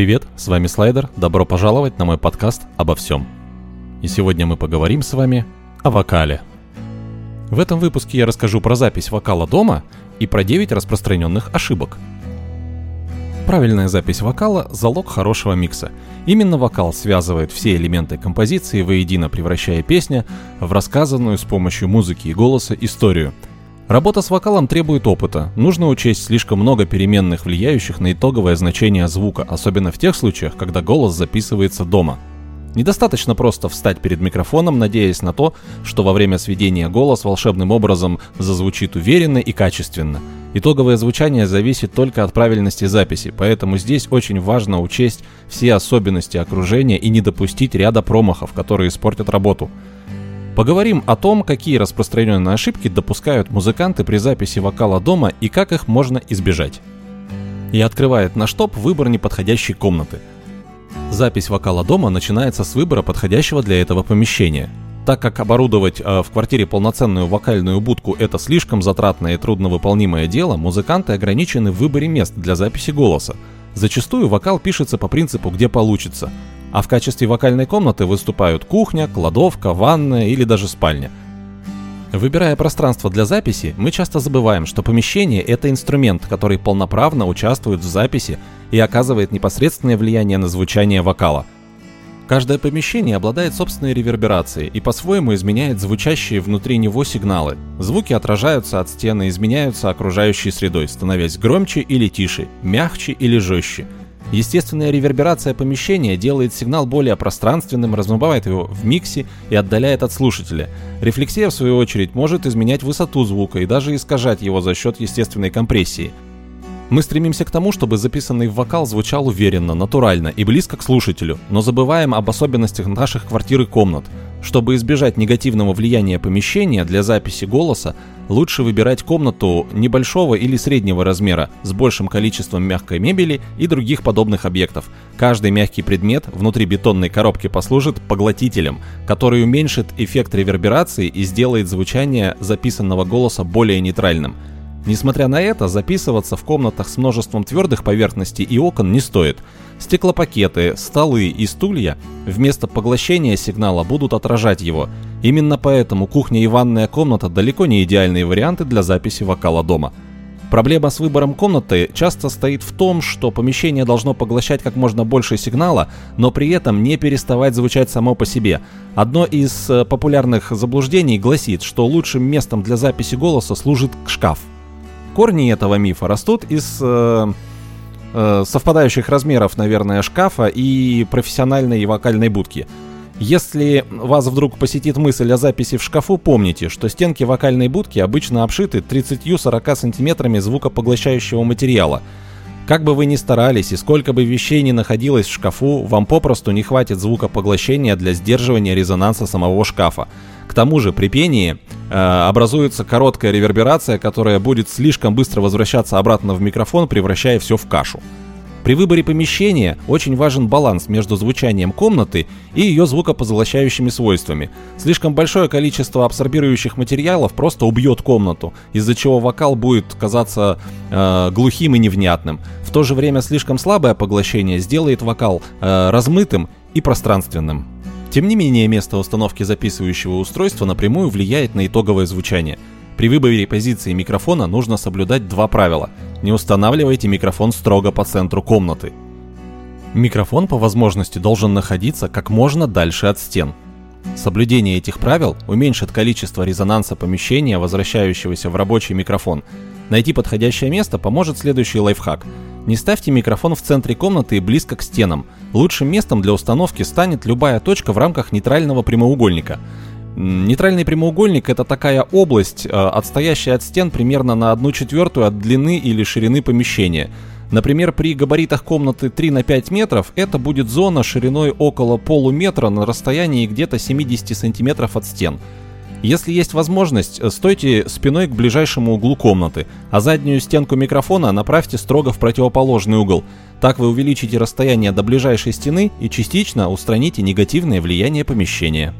Привет, с вами Слайдер, добро пожаловать на мой подкаст обо всем. И сегодня мы поговорим с вами о вокале. В этом выпуске я расскажу про запись вокала дома и про 9 распространенных ошибок. Правильная запись вокала – залог хорошего микса. Именно вокал связывает все элементы композиции воедино, превращая песню в рассказанную с помощью музыки и голоса историю – Работа с вокалом требует опыта. Нужно учесть слишком много переменных, влияющих на итоговое значение звука, особенно в тех случаях, когда голос записывается дома. Недостаточно просто встать перед микрофоном, надеясь на то, что во время сведения голос волшебным образом зазвучит уверенно и качественно. Итоговое звучание зависит только от правильности записи, поэтому здесь очень важно учесть все особенности окружения и не допустить ряда промахов, которые испортят работу. Поговорим о том, какие распространенные ошибки допускают музыканты при записи вокала дома и как их можно избежать. И открывает наш топ выбор неподходящей комнаты. Запись вокала дома начинается с выбора подходящего для этого помещения. Так как оборудовать э, в квартире полноценную вокальную будку это слишком затратное и трудновыполнимое дело, музыканты ограничены в выборе мест для записи голоса. Зачастую вокал пишется по принципу «где получится», а в качестве вокальной комнаты выступают кухня, кладовка, ванная или даже спальня. Выбирая пространство для записи, мы часто забываем, что помещение – это инструмент, который полноправно участвует в записи и оказывает непосредственное влияние на звучание вокала. Каждое помещение обладает собственной реверберацией и по-своему изменяет звучащие внутри него сигналы. Звуки отражаются от стены, изменяются окружающей средой, становясь громче или тише, мягче или жестче – Естественная реверберация помещения делает сигнал более пространственным, размывает его в миксе и отдаляет от слушателя. Рефлексия, в свою очередь, может изменять высоту звука и даже искажать его за счет естественной компрессии. Мы стремимся к тому, чтобы записанный вокал звучал уверенно, натурально и близко к слушателю, но забываем об особенностях наших квартир и комнат. Чтобы избежать негативного влияния помещения для записи голоса, лучше выбирать комнату небольшого или среднего размера с большим количеством мягкой мебели и других подобных объектов. Каждый мягкий предмет внутри бетонной коробки послужит поглотителем, который уменьшит эффект реверберации и сделает звучание записанного голоса более нейтральным. Несмотря на это, записываться в комнатах с множеством твердых поверхностей и окон не стоит – Стеклопакеты, столы и стулья вместо поглощения сигнала будут отражать его. Именно поэтому кухня и ванная комната далеко не идеальные варианты для записи вокала дома. Проблема с выбором комнаты часто стоит в том, что помещение должно поглощать как можно больше сигнала, но при этом не переставать звучать само по себе. Одно из э, популярных заблуждений гласит, что лучшим местом для записи голоса служит шкаф. Корни этого мифа растут из э, э, совпадающих размеров, наверное, шкафа и профессиональной вокальной будки. Если вас вдруг посетит мысль о записи в шкафу, помните, что стенки вокальной будки обычно обшиты 30-40 сантиметрами звукопоглощающего материала. Как бы вы ни старались и сколько бы вещей ни находилось в шкафу, вам попросту не хватит звукопоглощения для сдерживания резонанса самого шкафа. К тому же при пении э, образуется короткая реверберация, которая будет слишком быстро возвращаться обратно в микрофон, превращая все в кашу. При выборе помещения очень важен баланс между звучанием комнаты и ее звукопоглощающими свойствами. Слишком большое количество абсорбирующих материалов просто убьет комнату, из-за чего вокал будет казаться э, глухим и невнятным. В то же время слишком слабое поглощение сделает вокал э, размытым и пространственным. Тем не менее, место установки записывающего устройства напрямую влияет на итоговое звучание. При выборе позиции микрофона нужно соблюдать два правила. Не устанавливайте микрофон строго по центру комнаты. Микрофон по возможности должен находиться как можно дальше от стен. Соблюдение этих правил уменьшит количество резонанса помещения, возвращающегося в рабочий микрофон. Найти подходящее место поможет следующий лайфхак – не ставьте микрофон в центре комнаты и близко к стенам. Лучшим местом для установки станет любая точка в рамках нейтрального прямоугольника. Нейтральный прямоугольник это такая область, э, отстоящая от стен примерно на 1 четвертую от длины или ширины помещения. Например, при габаритах комнаты 3 на 5 метров это будет зона шириной около полуметра на расстоянии где-то 70 сантиметров от стен. Если есть возможность, э, стойте спиной к ближайшему углу комнаты, а заднюю стенку микрофона направьте строго в противоположный угол. Так вы увеличите расстояние до ближайшей стены и частично устраните негативное влияние помещения.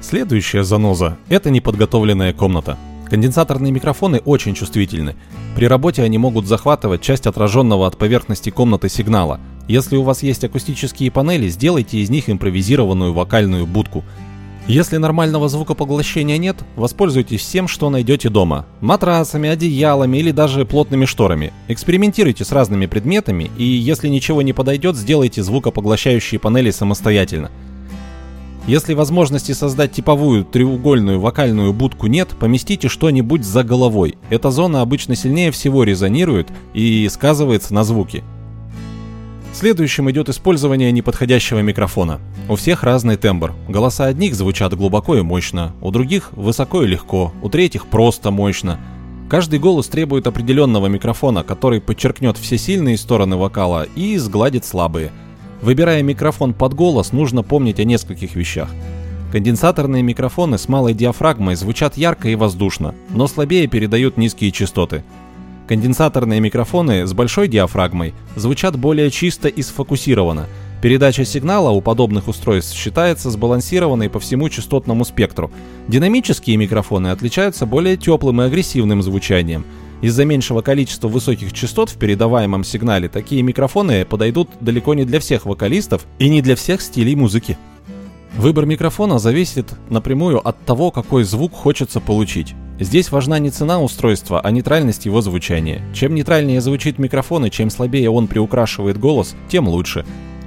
Следующая заноза – это неподготовленная комната. Конденсаторные микрофоны очень чувствительны. При работе они могут захватывать часть отраженного от поверхности комнаты сигнала. Если у вас есть акустические панели, сделайте из них импровизированную вокальную будку. Если нормального звукопоглощения нет, воспользуйтесь всем, что найдете дома. Матрасами, одеялами или даже плотными шторами. Экспериментируйте с разными предметами и, если ничего не подойдет, сделайте звукопоглощающие панели самостоятельно. Если возможности создать типовую треугольную вокальную будку нет, поместите что-нибудь за головой. Эта зона обычно сильнее всего резонирует и сказывается на звуке. Следующим идет использование неподходящего микрофона. У всех разный тембр. Голоса одних звучат глубоко и мощно, у других высоко и легко, у третьих просто мощно. Каждый голос требует определенного микрофона, который подчеркнет все сильные стороны вокала и сгладит слабые. Выбирая микрофон под голос, нужно помнить о нескольких вещах. Конденсаторные микрофоны с малой диафрагмой звучат ярко и воздушно, но слабее передают низкие частоты – Конденсаторные микрофоны с большой диафрагмой звучат более чисто и сфокусированно. Передача сигнала у подобных устройств считается сбалансированной по всему частотному спектру. Динамические микрофоны отличаются более теплым и агрессивным звучанием. Из-за меньшего количества высоких частот в передаваемом сигнале такие микрофоны подойдут далеко не для всех вокалистов и не для всех стилей музыки. Выбор микрофона зависит напрямую от того, какой звук хочется получить. Здесь важна не цена устройства, а нейтральность его звучания. Чем нейтральнее звучит микрофон и чем слабее он приукрашивает голос, тем лучше.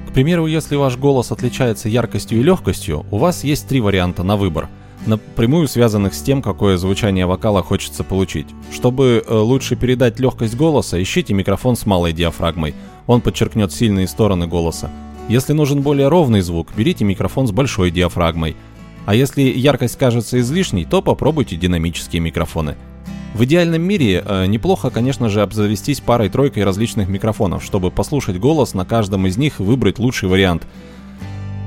К примеру, если ваш голос отличается яркостью и легкостью, у вас есть три варианта на выбор, напрямую связанных с тем, какое звучание вокала хочется получить. Чтобы э, лучше передать легкость голоса, ищите микрофон с малой диафрагмой. Он подчеркнет сильные стороны голоса. Если нужен более ровный звук, берите микрофон с большой диафрагмой. А если яркость кажется излишней, то попробуйте динамические микрофоны. В идеальном мире э, неплохо, конечно же, обзавестись парой-тройкой различных микрофонов, чтобы послушать голос на каждом из них и выбрать лучший вариант.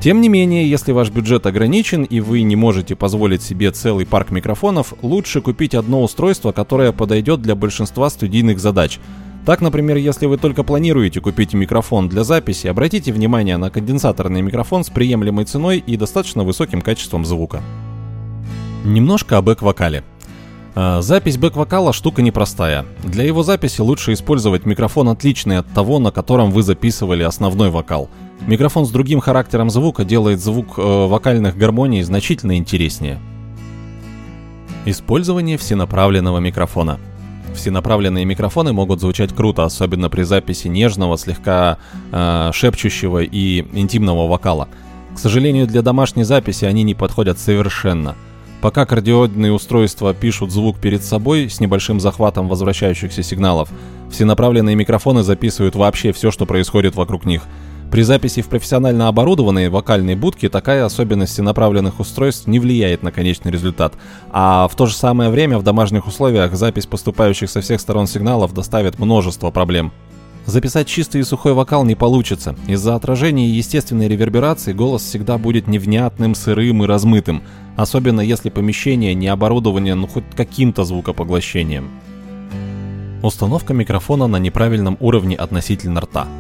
Тем не менее, если ваш бюджет ограничен и вы не можете позволить себе целый парк микрофонов, лучше купить одно устройство, которое подойдет для большинства студийных задач – так, например, если вы только планируете купить микрофон для записи, обратите внимание на конденсаторный микрофон с приемлемой ценой и достаточно высоким качеством звука. Немножко о бэк-вокале. А, запись бэк-вокала штука непростая. Для его записи лучше использовать микрофон отличный от того, на котором вы записывали основной вокал. Микрофон с другим характером звука делает звук э, вокальных гармоний значительно интереснее. Использование всенаправленного микрофона – Всенаправленные микрофоны могут звучать круто, особенно при записи нежного, слегка э, шепчущего и интимного вокала. К сожалению, для домашней записи они не подходят совершенно. Пока кардиодные устройства пишут звук перед собой с небольшим захватом возвращающихся сигналов, всенаправленные микрофоны записывают вообще все, что происходит вокруг них – при записи в профессионально оборудованные вокальные будки такая особенность направленных устройств не влияет на конечный результат, а в то же самое время в домашних условиях запись поступающих со всех сторон сигналов доставит множество проблем. Записать чистый и сухой вокал не получится. Из-за отражения и естественной реверберации голос всегда будет невнятным, сырым и размытым, особенно если помещение не оборудовано ну хоть каким-то звукопоглощением. Установка микрофона на неправильном уровне относительно рта –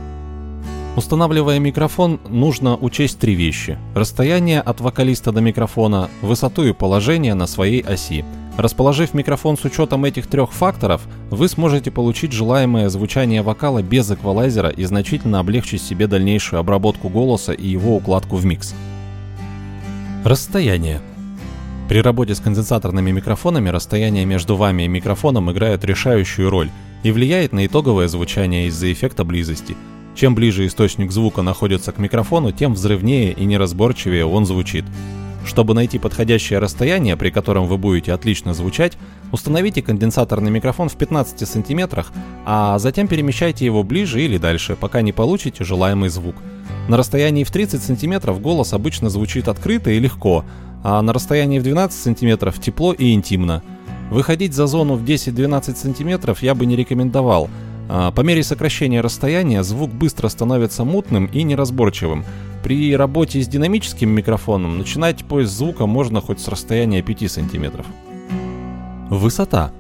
Устанавливая микрофон, нужно учесть три вещи. Расстояние от вокалиста до микрофона, высоту и положение на своей оси. Расположив микрофон с учетом этих трех факторов, вы сможете получить желаемое звучание вокала без эквалайзера и значительно облегчить себе дальнейшую обработку голоса и его укладку в микс. Расстояние. При работе с конденсаторными микрофонами расстояние между вами и микрофоном играет решающую роль и влияет на итоговое звучание из-за эффекта близости – чем ближе источник звука находится к микрофону, тем взрывнее и неразборчивее он звучит. Чтобы найти подходящее расстояние, при котором вы будете отлично звучать, установите конденсаторный микрофон в 15 см, а затем перемещайте его ближе или дальше, пока не получите желаемый звук. На расстоянии в 30 см голос обычно звучит открыто и легко, а на расстоянии в 12 см тепло и интимно. Выходить за зону в 10-12 см я бы не рекомендовал – по мере сокращения расстояния звук быстро становится мутным и неразборчивым. При работе с динамическим микрофоном начинать поиск звука можно хоть с расстояния 5 см. Высота.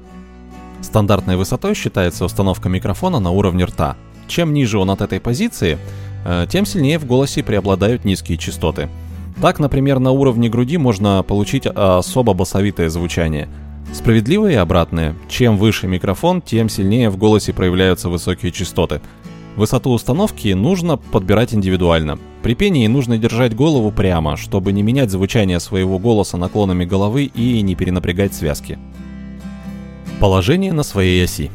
Стандартной высотой считается установка микрофона на уровне рта. Чем ниже он от этой позиции, э, тем сильнее в голосе преобладают низкие частоты. Так, например, на уровне груди можно получить особо басовитое звучание – Справедливое и обратное. Чем выше микрофон, тем сильнее в голосе проявляются высокие частоты. Высоту установки нужно подбирать индивидуально. При пении нужно держать голову прямо, чтобы не менять звучание своего голоса наклонами головы и не перенапрягать связки. Положение на своей оси.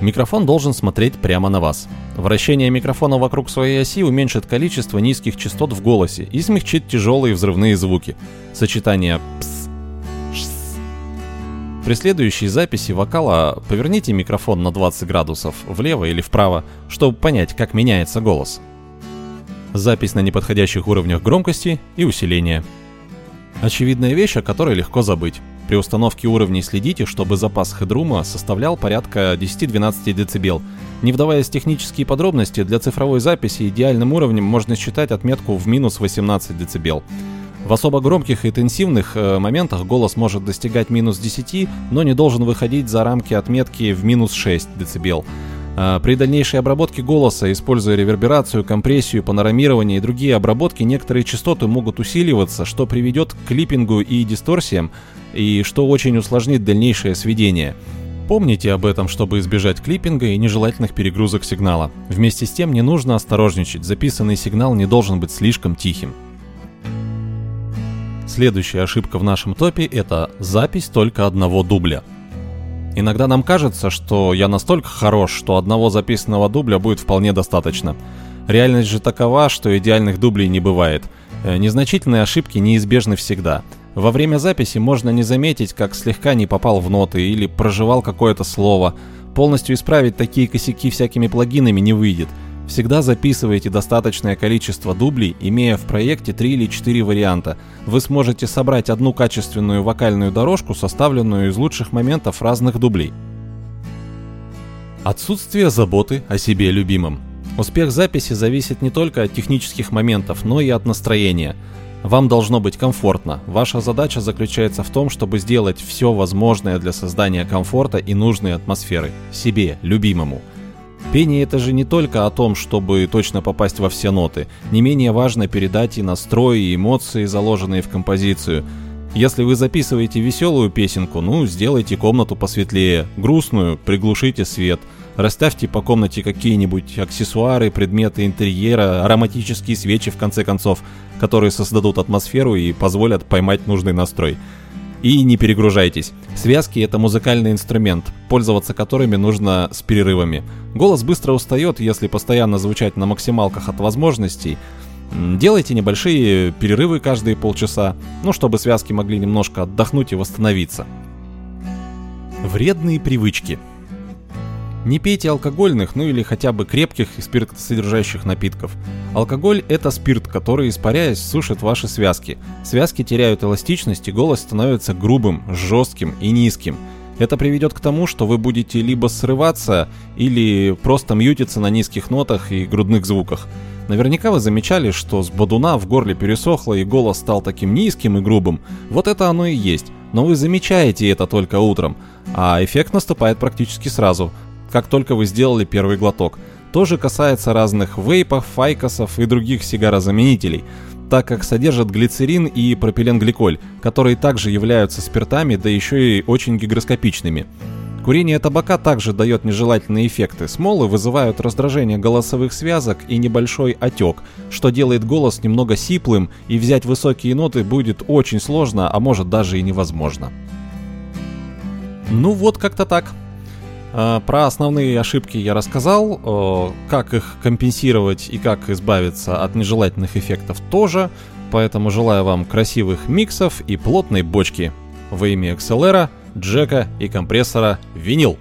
Микрофон должен смотреть прямо на вас. Вращение микрофона вокруг своей оси уменьшит количество низких частот в голосе и смягчит тяжелые взрывные звуки. Сочетание «пс». При следующей записи вокала поверните микрофон на 20 градусов влево или вправо, чтобы понять, как меняется голос. Запись на неподходящих уровнях громкости и усиления. Очевидная вещь, о которой легко забыть. При установке уровней следите, чтобы запас хедрума составлял порядка 10-12 дБ. Не вдаваясь в технические подробности, для цифровой записи идеальным уровнем можно считать отметку в минус 18 дБ. В особо громких и интенсивных э, моментах голос может достигать минус 10, но не должен выходить за рамки отметки в минус 6 дБ. А, при дальнейшей обработке голоса, используя реверберацию, компрессию, панорамирование и другие обработки, некоторые частоты могут усиливаться, что приведет к клиппингу и дисторсиям, и что очень усложнит дальнейшее сведение. Помните об этом, чтобы избежать клиппинга и нежелательных перегрузок сигнала. Вместе с тем не нужно осторожничать, записанный сигнал не должен быть слишком тихим. Следующая ошибка в нашем топе – это запись только одного дубля – Иногда нам кажется, что я настолько хорош, что одного записанного дубля будет вполне достаточно. Реальность же такова, что идеальных дублей не бывает. Э, незначительные ошибки неизбежны всегда. Во время записи можно не заметить, как слегка не попал в ноты или проживал какое-то слово. Полностью исправить такие косяки всякими плагинами не выйдет – Всегда записывайте достаточное количество дублей, имея в проекте 3 или 4 варианта. Вы сможете собрать одну качественную вокальную дорожку, составленную из лучших моментов разных дублей. Отсутствие заботы о себе любимом. Успех записи зависит не только от технических моментов, но и от настроения. Вам должно быть комфортно. Ваша задача заключается в том, чтобы сделать все возможное для создания комфорта и нужной атмосферы себе, любимому – Пение это же не только о том, чтобы точно попасть во все ноты. Не менее важно передать и настрой, и эмоции, заложенные в композицию. Если вы записываете веселую песенку, ну, сделайте комнату посветлее. Грустную, приглушите свет. Расставьте по комнате какие-нибудь аксессуары, предметы интерьера, ароматические свечи, в конце концов, которые создадут атмосферу и позволят поймать нужный настрой. И не перегружайтесь. Связки — это музыкальный инструмент, пользоваться которыми нужно с перерывами. Голос быстро устает, если постоянно звучать на максималках от возможностей. Делайте небольшие перерывы каждые полчаса, ну, чтобы связки могли немножко отдохнуть и восстановиться. Вредные привычки — не пейте алкогольных, ну или хотя бы крепких и спиртосодержащих напитков. Алкоголь – это спирт, который, испаряясь, сушит ваши связки. Связки теряют эластичность, и голос становится грубым, жестким и низким. Это приведет к тому, что вы будете либо срываться, или просто мьютиться на низких нотах и грудных звуках. Наверняка вы замечали, что с бодуна в горле пересохло и голос стал таким низким и грубым. Вот это оно и есть. Но вы замечаете это только утром, а эффект наступает практически сразу – как только вы сделали первый глоток. Тоже касается разных вейпов, файкосов и других сигарозаменителей, так как содержат глицерин и пропиленгликоль, которые также являются спиртами, да еще и очень гигроскопичными. Курение табака также дает нежелательные эффекты. Смолы вызывают раздражение голосовых связок и небольшой отек, что делает голос немного сиплым, и взять высокие ноты будет очень сложно, а может даже и невозможно. Ну вот как-то так. Э, про основные ошибки я рассказал, э, как их компенсировать и как избавиться от нежелательных эффектов тоже, поэтому желаю вам красивых миксов и плотной бочки во имя XLR, джека и компрессора винил.